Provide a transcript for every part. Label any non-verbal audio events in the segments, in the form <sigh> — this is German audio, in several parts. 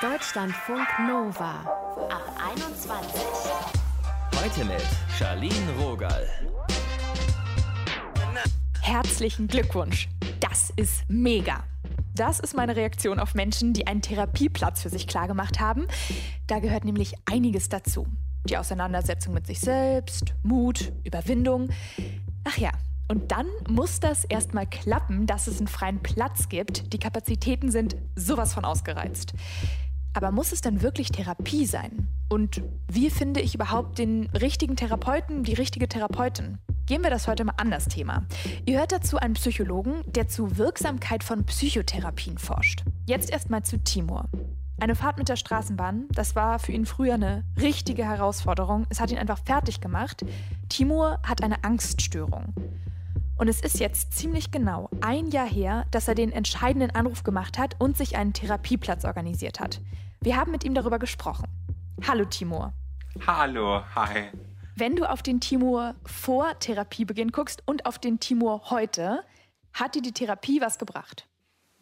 Deutschlandfunk Nova ab 21. Heute mit Charlene Rogal. Herzlichen Glückwunsch. Das ist mega. Das ist meine Reaktion auf Menschen, die einen Therapieplatz für sich klargemacht haben. Da gehört nämlich einiges dazu. Die Auseinandersetzung mit sich selbst, Mut, Überwindung. Ach ja, und dann muss das erstmal klappen, dass es einen freien Platz gibt. Die Kapazitäten sind sowas von ausgereizt. Aber muss es dann wirklich Therapie sein? Und wie finde ich überhaupt den richtigen Therapeuten, die richtige Therapeutin? Gehen wir das heute mal an, das Thema. Ihr hört dazu einen Psychologen, der zur Wirksamkeit von Psychotherapien forscht. Jetzt erstmal zu Timur. Eine Fahrt mit der Straßenbahn, das war für ihn früher eine richtige Herausforderung. Es hat ihn einfach fertig gemacht. Timur hat eine Angststörung. Und es ist jetzt ziemlich genau ein Jahr her, dass er den entscheidenden Anruf gemacht hat und sich einen Therapieplatz organisiert hat. Wir haben mit ihm darüber gesprochen. Hallo Timur. Hallo, hi. Wenn du auf den Timur vor Therapiebeginn guckst und auf den Timur heute, hat dir die Therapie was gebracht?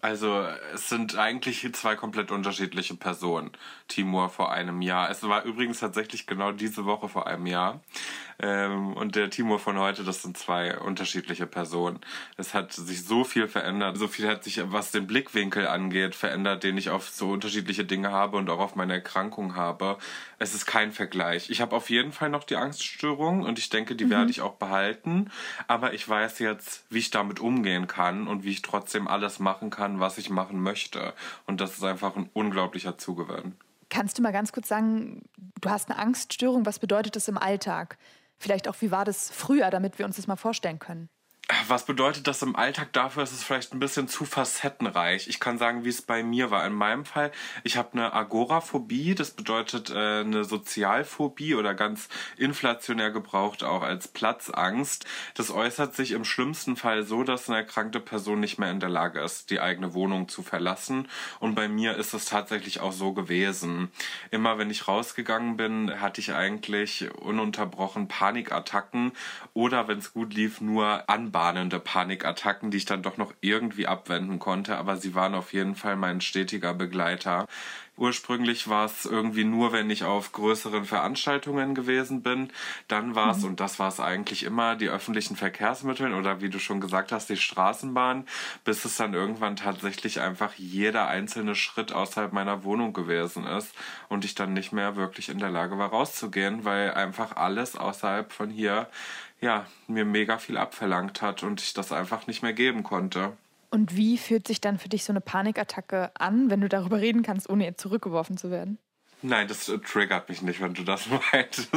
Also es sind eigentlich zwei komplett unterschiedliche Personen. Timur vor einem Jahr. Es war übrigens tatsächlich genau diese Woche vor einem Jahr. Ähm, und der Timur von heute, das sind zwei unterschiedliche Personen. Es hat sich so viel verändert. So viel hat sich, was den Blickwinkel angeht, verändert, den ich auf so unterschiedliche Dinge habe und auch auf meine Erkrankung habe. Es ist kein Vergleich. Ich habe auf jeden Fall noch die Angststörung und ich denke, die mhm. werde ich auch behalten. Aber ich weiß jetzt, wie ich damit umgehen kann und wie ich trotzdem alles machen kann, was ich machen möchte. Und das ist einfach ein unglaublicher Zugewinn. Kannst du mal ganz kurz sagen, du hast eine Angststörung, was bedeutet das im Alltag? Vielleicht auch, wie war das früher, damit wir uns das mal vorstellen können? Was bedeutet das im Alltag? Dafür ist es vielleicht ein bisschen zu facettenreich. Ich kann sagen, wie es bei mir war. In meinem Fall, ich habe eine Agoraphobie, das bedeutet äh, eine Sozialphobie oder ganz inflationär gebraucht auch als Platzangst. Das äußert sich im schlimmsten Fall so, dass eine erkrankte Person nicht mehr in der Lage ist, die eigene Wohnung zu verlassen. Und bei mir ist es tatsächlich auch so gewesen. Immer wenn ich rausgegangen bin, hatte ich eigentlich ununterbrochen Panikattacken oder wenn es gut lief, nur Anbau anbahnende Panikattacken, die ich dann doch noch irgendwie abwenden konnte, aber sie waren auf jeden Fall mein stetiger Begleiter. Ursprünglich war es irgendwie nur, wenn ich auf größeren Veranstaltungen gewesen bin. Dann war es, mhm. und das war es eigentlich immer, die öffentlichen Verkehrsmittel oder wie du schon gesagt hast, die Straßenbahn, bis es dann irgendwann tatsächlich einfach jeder einzelne Schritt außerhalb meiner Wohnung gewesen ist und ich dann nicht mehr wirklich in der Lage war rauszugehen, weil einfach alles außerhalb von hier ja, mir mega viel abverlangt hat und ich das einfach nicht mehr geben konnte. Und wie fühlt sich dann für dich so eine Panikattacke an, wenn du darüber reden kannst, ohne zurückgeworfen zu werden? Nein, das äh, triggert mich nicht, wenn du das <laughs> meintest.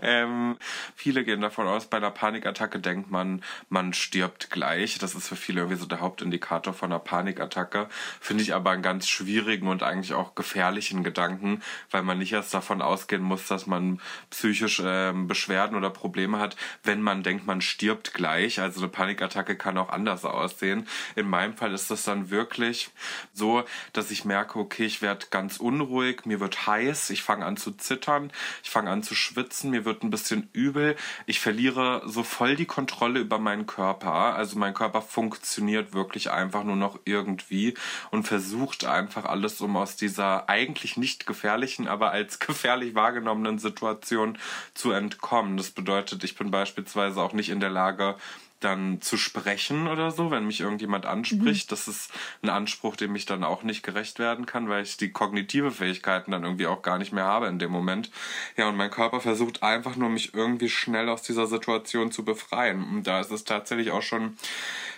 Ähm, viele gehen davon aus, bei einer Panikattacke denkt man, man stirbt gleich. Das ist für viele irgendwie so der Hauptindikator von einer Panikattacke. Finde ich aber einen ganz schwierigen und eigentlich auch gefährlichen Gedanken, weil man nicht erst davon ausgehen muss, dass man psychisch ähm, Beschwerden oder Probleme hat, wenn man denkt, man stirbt gleich. Also eine Panikattacke kann auch anders aussehen. In meinem Fall ist das dann wirklich so, dass ich merke, okay, ich werde ganz unruhig, mir wird heiß heiß, ich fange an zu zittern, ich fange an zu schwitzen, mir wird ein bisschen übel, ich verliere so voll die Kontrolle über meinen Körper. Also mein Körper funktioniert wirklich einfach nur noch irgendwie und versucht einfach alles, um aus dieser eigentlich nicht gefährlichen, aber als <laughs> gefährlich wahrgenommenen Situation zu entkommen. Das bedeutet, ich bin beispielsweise auch nicht in der Lage, dann zu sprechen oder so, wenn mich irgendjemand anspricht. Mhm. Das ist ein Anspruch, dem ich dann auch nicht gerecht werden kann, weil ich die kognitive Fähigkeiten dann irgendwie auch gar nicht mehr habe in dem Moment. Ja, und mein Körper versucht einfach nur, mich irgendwie schnell aus dieser Situation zu befreien. Und da ist es tatsächlich auch schon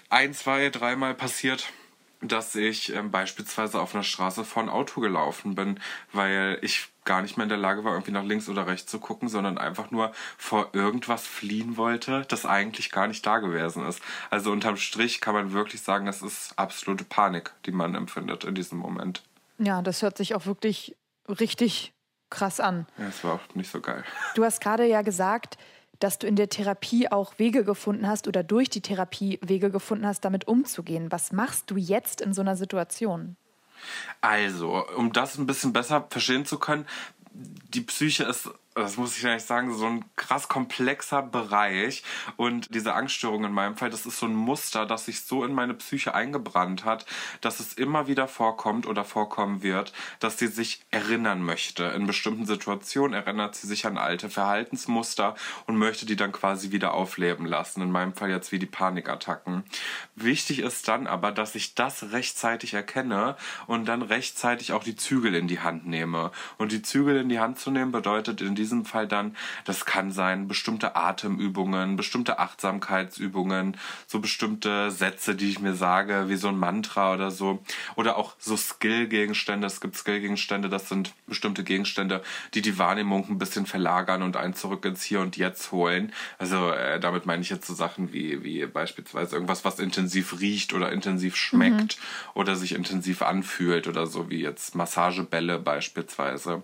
ein, zwei, dreimal passiert, dass ich ähm, beispielsweise auf einer Straße vor ein Auto gelaufen bin, weil ich gar nicht mehr in der Lage war, irgendwie nach links oder rechts zu gucken, sondern einfach nur vor irgendwas fliehen wollte, das eigentlich gar nicht da gewesen ist. Also unterm Strich kann man wirklich sagen, das ist absolute Panik, die man empfindet in diesem Moment. Ja, das hört sich auch wirklich richtig krass an. Ja, es war auch nicht so geil. <laughs> Du hast gerade ja gesagt, dass du in der Therapie auch Wege gefunden hast oder durch die Therapie Wege gefunden hast, damit umzugehen. Was machst du jetzt in so einer Situation? Also, um das ein bisschen besser verstehen zu können, die Psyche ist das muss ich eigentlich sagen, so ein krass komplexer Bereich. Und diese Angststörung in meinem Fall, das ist so ein Muster, das sich so in meine Psyche eingebrannt hat, dass es immer wieder vorkommt oder vorkommen wird, dass sie sich erinnern möchte. In bestimmten Situationen erinnert sie sich an alte Verhaltensmuster und möchte die dann quasi wieder aufleben lassen. In meinem Fall jetzt wie die Panikattacken. Wichtig ist dann aber, dass ich das rechtzeitig erkenne und dann rechtzeitig auch die Zügel in die Hand nehme. Und die Zügel in die Hand zu nehmen bedeutet in diesem Fall dann, das kann sein, bestimmte Atemübungen, bestimmte Achtsamkeitsübungen, so bestimmte Sätze, die ich mir sage, wie so ein Mantra oder so. Oder auch so Skill-Gegenstände. Es gibt Skill-Gegenstände, das sind bestimmte Gegenstände, die die Wahrnehmung ein bisschen verlagern und einen zurück ins Hier und Jetzt holen. Also äh, damit meine ich jetzt so Sachen wie, wie beispielsweise irgendwas, was intensiv riecht oder intensiv schmeckt mhm. oder sich intensiv anfühlt oder so wie jetzt Massagebälle beispielsweise.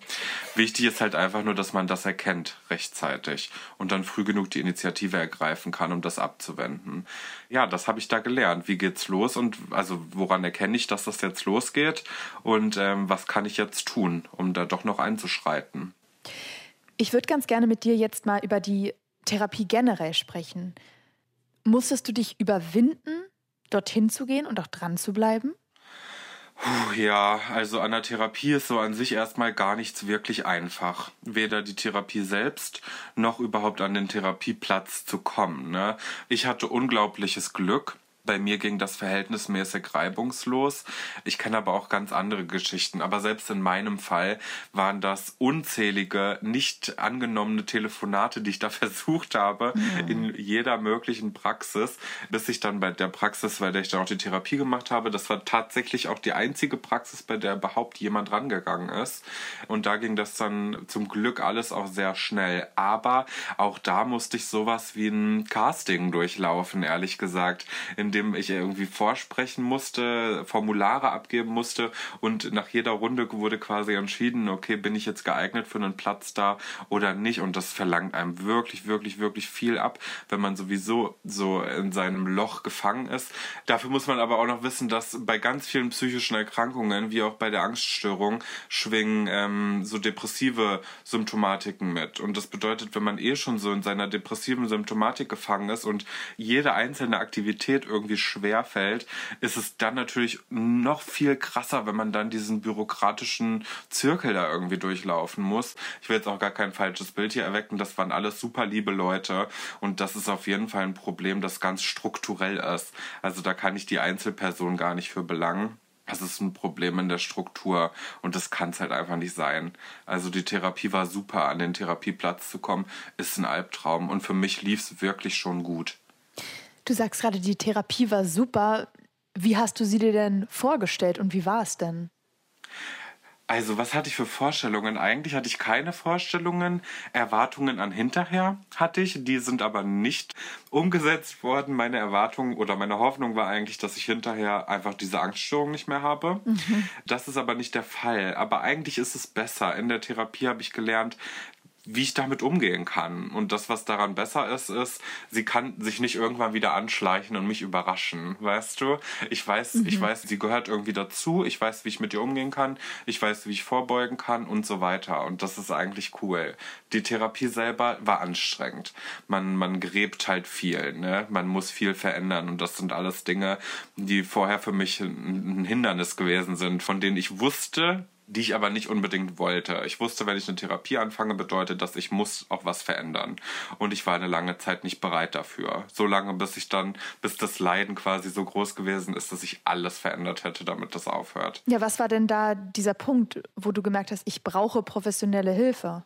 Wichtig ist halt einfach nur, dass man das erkennt rechtzeitig und dann früh genug die Initiative ergreifen kann, um das abzuwenden. Ja, das habe ich da gelernt. Wie geht's los und also woran erkenne ich, dass das jetzt losgeht und ähm, was kann ich jetzt tun, um da doch noch einzuschreiten? Ich würde ganz gerne mit dir jetzt mal über die Therapie generell sprechen. Musstest du dich überwinden, dorthin zu gehen und auch dran zu bleiben? Puh, ja, also an der Therapie ist so an sich erstmal gar nichts wirklich einfach. Weder die Therapie selbst noch überhaupt an den Therapieplatz zu kommen. Ne? Ich hatte unglaubliches Glück. Bei mir ging das verhältnismäßig reibungslos. Ich kenne aber auch ganz andere Geschichten. Aber selbst in meinem Fall waren das unzählige, nicht angenommene Telefonate, die ich da <laughs> versucht habe, ja. in jeder möglichen Praxis, bis ich dann bei der Praxis, bei der ich dann auch die Therapie gemacht habe, das war tatsächlich auch die einzige Praxis, bei der überhaupt jemand rangegangen ist. Und da ging das dann zum Glück alles auch sehr schnell. Aber auch da musste ich sowas wie ein Casting durchlaufen, ehrlich gesagt, in dem ich irgendwie vorsprechen musste, Formulare abgeben musste. Und nach jeder Runde wurde quasi entschieden, okay, bin ich jetzt geeignet für einen Platz da oder nicht? Und das verlangt einem wirklich, wirklich, wirklich viel ab, wenn man sowieso so in seinem Loch gefangen ist. Dafür muss man aber auch noch wissen, dass bei ganz vielen psychischen Erkrankungen, wie auch bei der Angststörung, schwingen ähm, so depressive Symptomatiken mit. Und das bedeutet, wenn man eh schon so in seiner depressiven Symptomatik gefangen ist und jede einzelne Aktivität irgendwie irgendwie schwer fällt, ist es dann natürlich noch viel krasser, wenn man dann diesen bürokratischen Zirkel da irgendwie durchlaufen muss. Ich will jetzt auch gar kein falsches Bild hier erwecken. Das waren alles super liebe Leute und das ist auf jeden Fall ein Problem, das ganz strukturell ist. Also da kann ich die Einzelperson gar nicht für belangen. Das ist ein Problem in der Struktur und das kann es halt einfach nicht sein. Also die Therapie war super, an den Therapieplatz zu kommen, ist ein Albtraum und für mich lief es wirklich schon gut. Du sagst gerade, die Therapie war super. Wie hast du sie dir denn vorgestellt und wie war es denn? Also, was hatte ich für Vorstellungen? Eigentlich hatte ich keine Vorstellungen. Erwartungen an hinterher hatte ich. Die sind aber nicht umgesetzt worden. Meine Erwartung oder meine Hoffnung war eigentlich, dass ich hinterher einfach diese Angststörung nicht mehr habe. Mhm. Das ist aber nicht der Fall. Aber eigentlich ist es besser. In der Therapie habe ich gelernt, wie ich damit umgehen kann. Und das, was daran besser ist, ist, sie kann sich nicht irgendwann wieder anschleichen und mich überraschen, weißt du? Ich weiß, mhm. ich weiß, sie gehört irgendwie dazu, ich weiß, wie ich mit ihr umgehen kann, ich weiß, wie ich vorbeugen kann und so weiter. Und das ist eigentlich cool. Die Therapie selber war anstrengend. Man, man gräbt halt viel, ne? Man muss viel verändern und das sind alles Dinge, die vorher für mich ein Hindernis gewesen sind, von denen ich wusste, die ich aber nicht unbedingt wollte. Ich wusste, wenn ich eine Therapie anfange, bedeutet das, ich muss auch was verändern. Und ich war eine lange Zeit nicht bereit dafür. So lange, bis ich dann, bis das Leiden quasi so groß gewesen ist, dass ich alles verändert hätte, damit das aufhört. Ja, was war denn da dieser Punkt, wo du gemerkt hast, ich brauche professionelle Hilfe?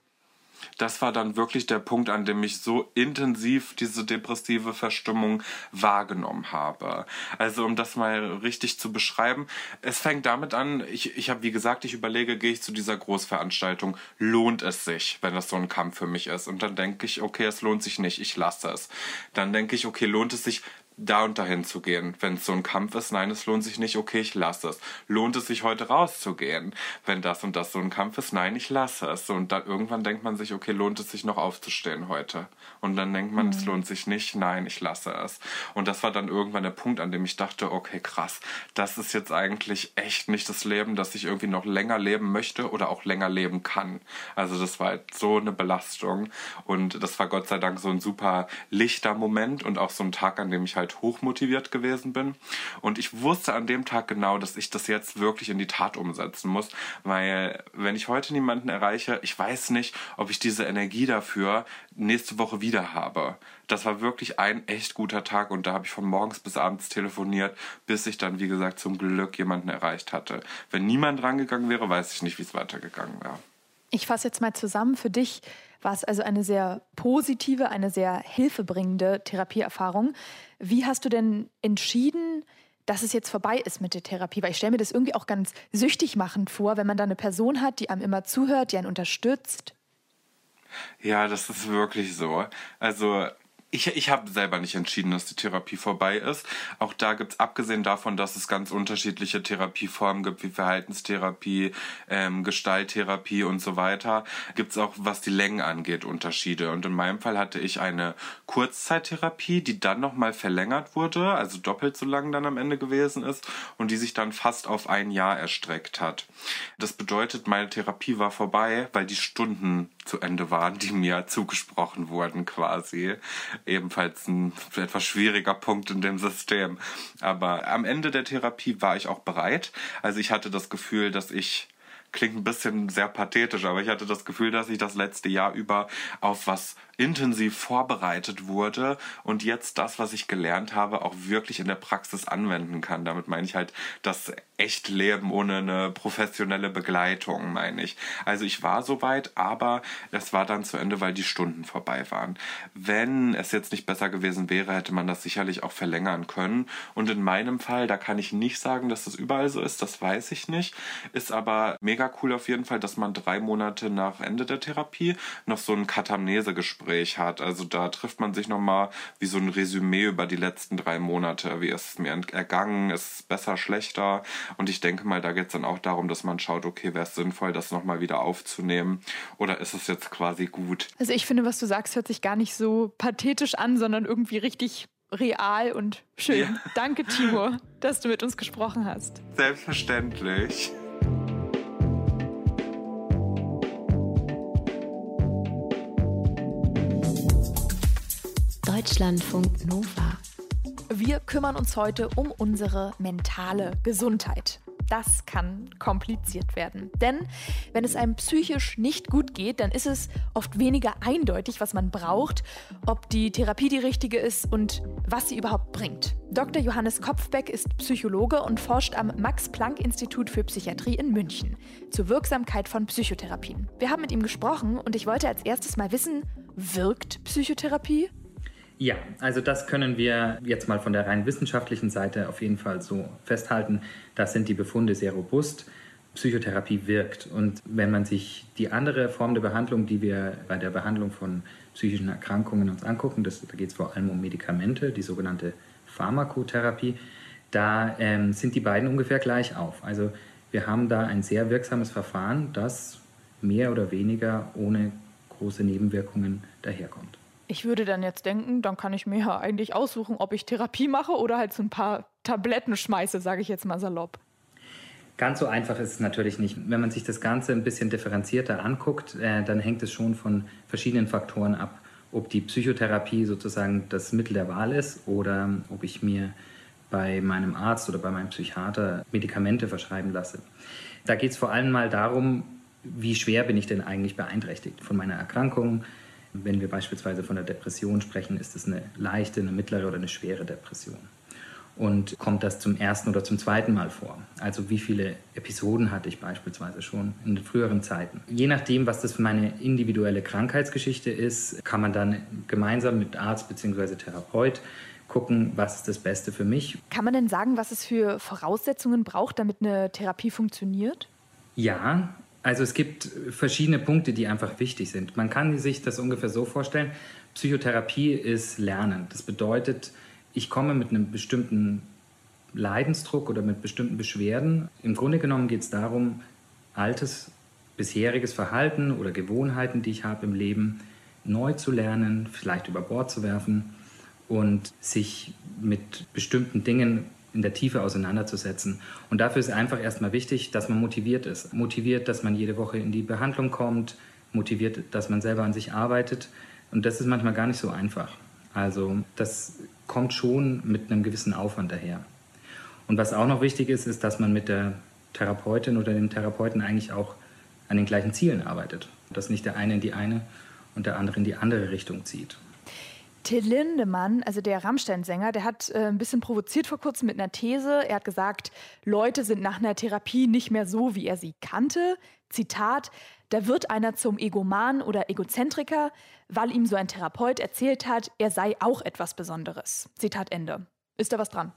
Das war dann wirklich der Punkt, an dem ich so intensiv diese depressive Verstimmung wahrgenommen habe. Also um das mal richtig zu beschreiben, es fängt damit an, ich, ich habe wie gesagt, ich überlege, gehe ich zu dieser Großveranstaltung, lohnt es sich, wenn das so ein Kampf für mich ist? Und dann denke ich, okay, es lohnt sich nicht, ich lasse es. Dann denke ich, okay, lohnt es sich, da und dahin zu gehen. Wenn es so ein Kampf ist, nein, es lohnt sich nicht, okay, ich lasse es. Lohnt es sich heute rauszugehen? Wenn das und das so ein Kampf ist, nein, ich lasse es. Und dann irgendwann denkt man sich, okay, lohnt es sich noch aufzustehen heute? Und dann denkt man, mhm. es lohnt sich nicht, nein, ich lasse es. Und das war dann irgendwann der Punkt, an dem ich dachte, okay, krass, das ist jetzt eigentlich echt nicht das Leben, das ich irgendwie noch länger leben möchte oder auch länger leben kann. Also das war halt so eine Belastung und das war Gott sei Dank so ein super lichter Moment und auch so ein Tag, an dem ich halt hochmotiviert gewesen bin. Und ich wusste an dem Tag genau, dass ich das jetzt wirklich in die Tat umsetzen muss, weil wenn ich heute niemanden erreiche, ich weiß nicht, ob ich diese Energie dafür nächste Woche wieder habe. Das war wirklich ein echt guter Tag und da habe ich von morgens bis abends telefoniert, bis ich dann, wie gesagt, zum Glück jemanden erreicht hatte. Wenn niemand rangegangen wäre, weiß ich nicht, wie es weitergegangen wäre. Ich fasse jetzt mal zusammen. Für dich war es also eine sehr positive, eine sehr hilfebringende Therapieerfahrung. Wie hast du denn entschieden, dass es jetzt vorbei ist mit der Therapie? Weil ich stelle mir das irgendwie auch ganz süchtig machend vor, wenn man da eine Person hat, die einem immer zuhört, die einen unterstützt. Ja, das ist wirklich so. Also ich, ich habe selber nicht entschieden, dass die Therapie vorbei ist. Auch da gibt es, abgesehen davon, dass es ganz unterschiedliche Therapieformen gibt, wie Verhaltenstherapie, ähm, Gestalttherapie und so weiter, gibt es auch, was die Längen angeht, Unterschiede. Und in meinem Fall hatte ich eine Kurzzeittherapie, die dann nochmal verlängert wurde, also doppelt so lang dann am Ende gewesen ist und die sich dann fast auf ein Jahr erstreckt hat. Das bedeutet, meine Therapie war vorbei, weil die Stunden zu Ende waren, die mir zugesprochen wurden quasi. Ebenfalls ein etwas schwieriger Punkt in dem System. Aber am Ende der Therapie war ich auch bereit. Also ich hatte das Gefühl, dass ich klingt ein bisschen sehr pathetisch, aber ich hatte das Gefühl, dass ich das letzte Jahr über auf was intensiv vorbereitet wurde und jetzt das, was ich gelernt habe, auch wirklich in der Praxis anwenden kann. Damit meine ich halt das Echtleben ohne eine professionelle Begleitung, meine ich. Also ich war soweit, aber es war dann zu Ende, weil die Stunden vorbei waren. Wenn es jetzt nicht besser gewesen wäre, hätte man das sicherlich auch verlängern können. Und in meinem Fall, da kann ich nicht sagen, dass das überall so ist, das weiß ich nicht. Ist aber mega cool auf jeden Fall, dass man drei Monate nach Ende der Therapie noch so ein Katamnese-Gespräch Gespräch hat. Also da trifft man sich nochmal wie so ein Resümee über die letzten drei Monate. Wie ist es mir ergangen? Ist es besser, schlechter? Und ich denke mal, da geht es dann auch darum, dass man schaut, okay, wäre es sinnvoll, das nochmal wieder aufzunehmen? Oder ist es jetzt quasi gut? Also ich finde, was du sagst, hört sich gar nicht so pathetisch an, sondern irgendwie richtig real und schön. Ja. Danke, Timo, <laughs> dass du mit uns gesprochen hast. Selbstverständlich. Deutschlandfunk Nova. Wir kümmern uns heute um unsere mentale Gesundheit. Das kann kompliziert werden. Denn wenn es einem psychisch nicht gut geht, dann ist es oft weniger eindeutig, was man braucht, ob die Therapie die richtige ist und was sie überhaupt bringt. Dr. Johannes Kopfbeck ist Psychologe und forscht am Max-Planck-Institut für Psychiatrie in München zur Wirksamkeit von Psychotherapien. Wir haben mit ihm gesprochen und ich wollte als erstes mal wissen, wirkt Psychotherapie? Ja, also das können wir jetzt mal von der rein wissenschaftlichen Seite auf jeden Fall so festhalten. Da sind die Befunde sehr robust. Psychotherapie wirkt. Und wenn man sich die andere Form der Behandlung, die wir bei der Behandlung von psychischen Erkrankungen uns angucken, das, da geht es vor allem um Medikamente, die sogenannte Pharmakotherapie, da ähm, sind die beiden ungefähr gleich auf. Also wir haben da ein sehr wirksames Verfahren, das mehr oder weniger ohne große Nebenwirkungen daherkommt. Ich würde dann jetzt denken, dann kann ich mir ja eigentlich aussuchen, ob ich Therapie mache oder halt so ein paar Tabletten schmeiße, sage ich jetzt mal salopp. Ganz so einfach ist es natürlich nicht. Wenn man sich das Ganze ein bisschen differenzierter anguckt, äh, dann hängt es schon von verschiedenen Faktoren ab, ob die Psychotherapie sozusagen das Mittel der Wahl ist oder ob ich mir bei meinem Arzt oder bei meinem Psychiater Medikamente verschreiben lasse. Da geht es vor allem mal darum, wie schwer bin ich denn eigentlich beeinträchtigt von meiner Erkrankung, wenn wir beispielsweise von der Depression sprechen, ist es eine leichte, eine mittlere oder eine schwere Depression. Und kommt das zum ersten oder zum zweiten Mal vor? Also wie viele Episoden hatte ich beispielsweise schon in den früheren Zeiten? Je nachdem, was das für meine individuelle Krankheitsgeschichte ist, kann man dann gemeinsam mit Arzt bzw. Therapeut gucken, was ist das Beste für mich. Kann man denn sagen, was es für Voraussetzungen braucht, damit eine Therapie funktioniert? Ja, also es gibt verschiedene Punkte, die einfach wichtig sind. Man kann sich das ungefähr so vorstellen, Psychotherapie ist Lernen. Das bedeutet, ich komme mit einem bestimmten Leidensdruck oder mit bestimmten Beschwerden. Im Grunde genommen geht es darum, altes, bisheriges Verhalten oder Gewohnheiten, die ich habe im Leben, neu zu lernen, vielleicht über Bord zu werfen und sich mit bestimmten Dingen in der Tiefe auseinanderzusetzen. Und dafür ist einfach erstmal wichtig, dass man motiviert ist. Motiviert, dass man jede Woche in die Behandlung kommt, motiviert, dass man selber an sich arbeitet. Und das ist manchmal gar nicht so einfach. Also das kommt schon mit einem gewissen Aufwand daher. Und was auch noch wichtig ist, ist, dass man mit der Therapeutin oder dem Therapeuten eigentlich auch an den gleichen Zielen arbeitet. Dass nicht der eine in die eine und der andere in die andere Richtung zieht. Till Lindemann, also der Rammstein-Sänger, der hat äh, ein bisschen provoziert vor kurzem mit einer These. Er hat gesagt, Leute sind nach einer Therapie nicht mehr so, wie er sie kannte. Zitat, da wird einer zum Egoman oder Egozentriker, weil ihm so ein Therapeut erzählt hat, er sei auch etwas Besonderes. Zitat Ende. Ist da was dran?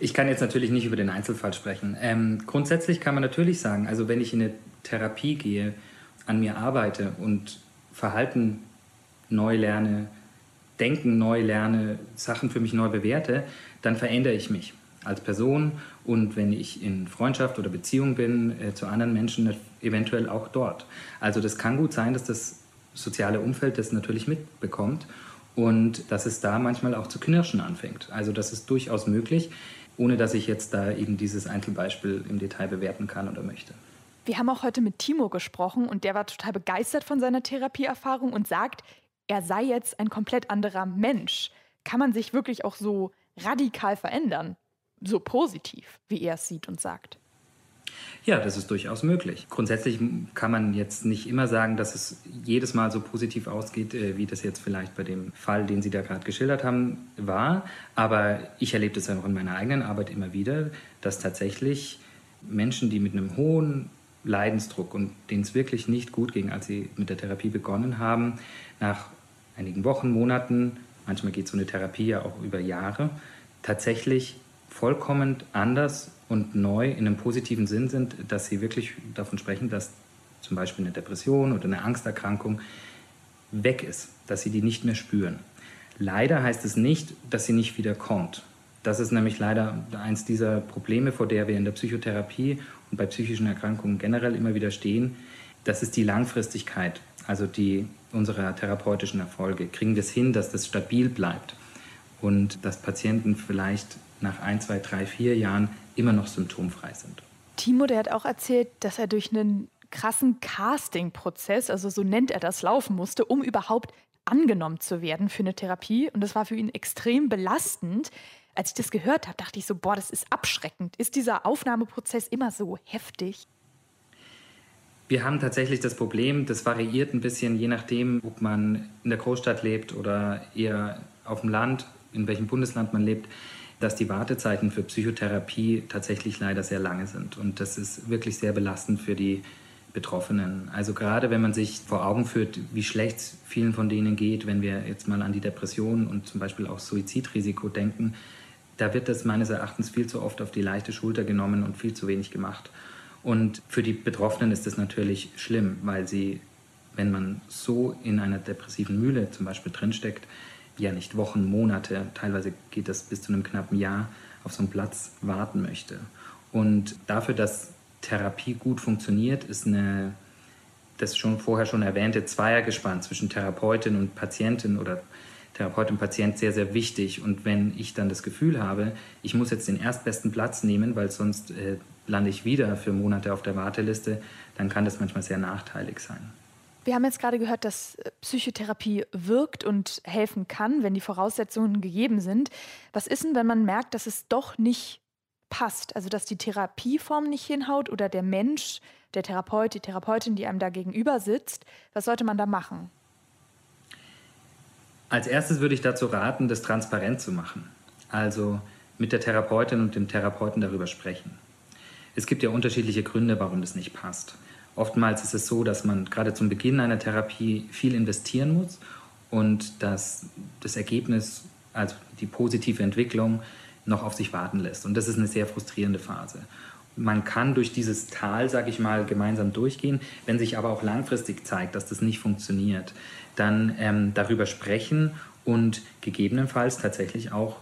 Ich kann jetzt natürlich nicht über den Einzelfall sprechen. Ähm, grundsätzlich kann man natürlich sagen, also wenn ich in eine Therapie gehe, an mir arbeite und Verhalten neu lerne, Denken neu lerne, Sachen für mich neu bewerte, dann verändere ich mich als Person und wenn ich in Freundschaft oder Beziehung bin äh, zu anderen Menschen, eventuell auch dort. Also das kann gut sein, dass das soziale Umfeld das natürlich mitbekommt und dass es da manchmal auch zu knirschen anfängt. Also das ist durchaus möglich, ohne dass ich jetzt da eben dieses Einzelbeispiel im Detail bewerten kann oder möchte. Wir haben auch heute mit Timo gesprochen und der war total begeistert von seiner Therapieerfahrung und sagt, er sei jetzt ein komplett anderer Mensch. Kann man sich wirklich auch so radikal verändern? So positiv, wie er es sieht und sagt. Ja, das ist durchaus möglich. Grundsätzlich kann man jetzt nicht immer sagen, dass es jedes Mal so positiv ausgeht, äh, wie das jetzt vielleicht bei dem Fall, den Sie da gerade geschildert haben, war. Aber ich erlebe das auch in meiner eigenen Arbeit immer wieder, dass tatsächlich Menschen, die mit einem hohen Leidensdruck und denen es wirklich nicht gut ging, als sie mit der Therapie begonnen haben, nach einigen Wochen, Monaten, manchmal geht so eine Therapie ja auch über Jahre, tatsächlich vollkommen anders und neu in einem positiven Sinn sind, dass sie wirklich davon sprechen, dass zum Beispiel eine Depression oder eine Angsterkrankung weg ist, dass sie die nicht mehr spüren. Leider heißt es nicht, dass sie nicht wieder kommt. Das ist nämlich leider eins dieser Probleme, vor der wir in der Psychotherapie und bei psychischen Erkrankungen generell immer wieder stehen. Das ist die Langfristigkeit, also die unserer therapeutischen Erfolge. Kriegen wir hin, dass das stabil bleibt und dass Patienten vielleicht nach ein, zwei, drei, vier Jahren immer noch symptomfrei sind. Timo, der hat auch erzählt, dass er durch einen krassen Casting-Prozess, also so nennt er das, laufen musste, um überhaupt angenommen zu werden für eine Therapie. Und das war für ihn extrem belastend. Als ich das gehört habe, dachte ich so, boah, das ist abschreckend. Ist dieser Aufnahmeprozess immer so heftig? Wir haben tatsächlich das Problem, das variiert ein bisschen, je nachdem, ob man in der Großstadt lebt oder eher auf dem Land, in welchem Bundesland man lebt dass die Wartezeiten für Psychotherapie tatsächlich leider sehr lange sind. Und das ist wirklich sehr belastend für die Betroffenen. Also gerade wenn man sich vor Augen führt, wie schlecht es vielen von denen geht, wenn wir jetzt mal an die Depression und zum Beispiel auch Suizidrisiko denken, da wird das meines Erachtens viel zu oft auf die leichte Schulter genommen und viel zu wenig gemacht. Und für die Betroffenen ist das natürlich schlimm, weil sie, wenn man so in einer depressiven Mühle zum Beispiel drinsteckt, ja nicht Wochen, Monate, teilweise geht das bis zu einem knappen Jahr, auf so einen Platz warten möchte. Und dafür, dass Therapie gut funktioniert, ist eine, das schon vorher schon erwähnte Zweiergespann zwischen Therapeutin und Patientin oder Therapeut und Patient sehr, sehr wichtig. Und wenn ich dann das Gefühl habe, ich muss jetzt den erstbesten Platz nehmen, weil sonst äh, lande ich wieder für Monate auf der Warteliste, dann kann das manchmal sehr nachteilig sein. Wir haben jetzt gerade gehört, dass äh, Psychotherapie wirkt und helfen kann, wenn die Voraussetzungen gegeben sind. Was ist denn, wenn man merkt, dass es doch nicht passt? Also, dass die Therapieform nicht hinhaut oder der Mensch, der Therapeut, die Therapeutin, die einem da gegenüber sitzt? Was sollte man da machen? Als erstes würde ich dazu raten, das transparent zu machen. Also mit der Therapeutin und dem Therapeuten darüber sprechen. Es gibt ja unterschiedliche Gründe, warum das nicht passt. Oftmals ist es so, dass man gerade zum Beginn einer Therapie viel investieren muss und dass das Ergebnis, also die positive Entwicklung, noch auf sich warten lässt. Und das ist eine sehr frustrierende Phase. Man kann durch dieses Tal, sage ich mal, gemeinsam durchgehen. Wenn sich aber auch langfristig zeigt, dass das nicht funktioniert, dann ähm, darüber sprechen und gegebenenfalls tatsächlich auch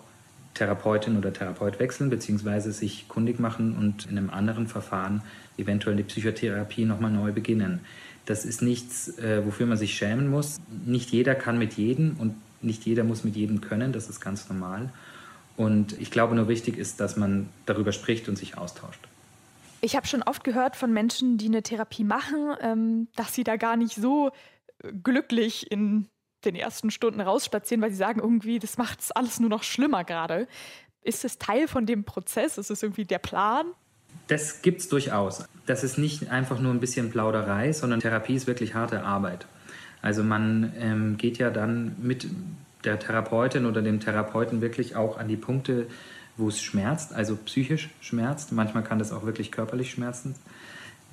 Therapeutin oder Therapeut wechseln, beziehungsweise sich kundig machen und in einem anderen Verfahren eventuell die Psychotherapie nochmal neu beginnen. Das ist nichts, äh, wofür man sich schämen muss. Nicht jeder kann mit jedem und nicht jeder muss mit jedem können, das ist ganz normal. Und ich glaube, nur wichtig ist, dass man darüber spricht und sich austauscht. Ich habe schon oft gehört von Menschen, die eine Therapie machen, ähm, dass sie da gar nicht so äh, glücklich in den ersten Stunden rausspazieren, weil sie sagen irgendwie, das macht es alles nur noch schlimmer gerade. Ist es Teil von dem Prozess? Ist es irgendwie der Plan? Das gibt es durchaus. Das ist nicht einfach nur ein bisschen Plauderei, sondern Therapie ist wirklich harte Arbeit. Also man ähm, geht ja dann mit der Therapeutin oder dem Therapeuten wirklich auch an die Punkte, wo es schmerzt, also psychisch schmerzt. Manchmal kann das auch wirklich körperlich schmerzen.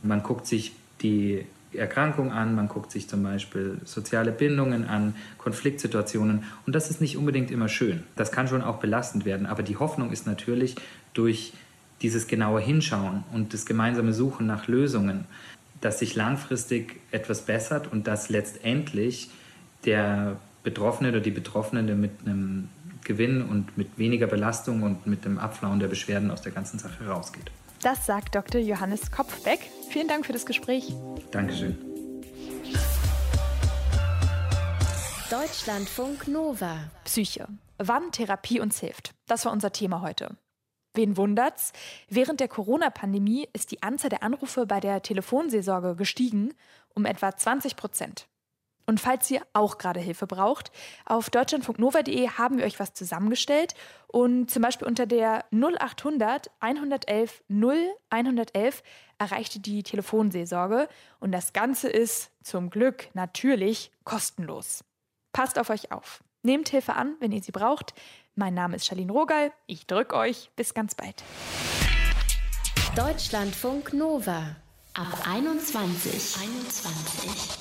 Man guckt sich die Erkrankung an, man guckt sich zum Beispiel soziale Bindungen an, Konfliktsituationen und das ist nicht unbedingt immer schön. Das kann schon auch belastend werden, aber die Hoffnung ist natürlich durch dieses genaue Hinschauen und das gemeinsame Suchen nach Lösungen, dass sich langfristig etwas bessert und dass letztendlich der Betroffene oder die Betroffene mit einem Gewinn und mit weniger Belastung und mit dem Abflauen der Beschwerden aus der ganzen Sache rausgeht. Das sagt Dr. Johannes Kopfbeck. Vielen Dank für das Gespräch. Dankeschön. Deutschlandfunk Nova. Psyche. Wann Therapie uns hilft. Das war unser Thema heute. Wen wundert's? Während der Corona-Pandemie ist die Anzahl der Anrufe bei der Telefonseelsorge gestiegen um etwa 20 Prozent. Und falls ihr auch gerade Hilfe braucht, auf deutschlandfunknova.de haben wir euch was zusammengestellt und zum Beispiel unter der 0800 111 0 111 erreicht ihr die Telefonseelsorge und das Ganze ist zum Glück natürlich kostenlos. Passt auf euch auf. Nehmt Hilfe an, wenn ihr sie braucht. Mein Name ist Charlene Rogal. Ich drücke euch. Bis ganz bald. Deutschlandfunk Nova. Ab 21. 21.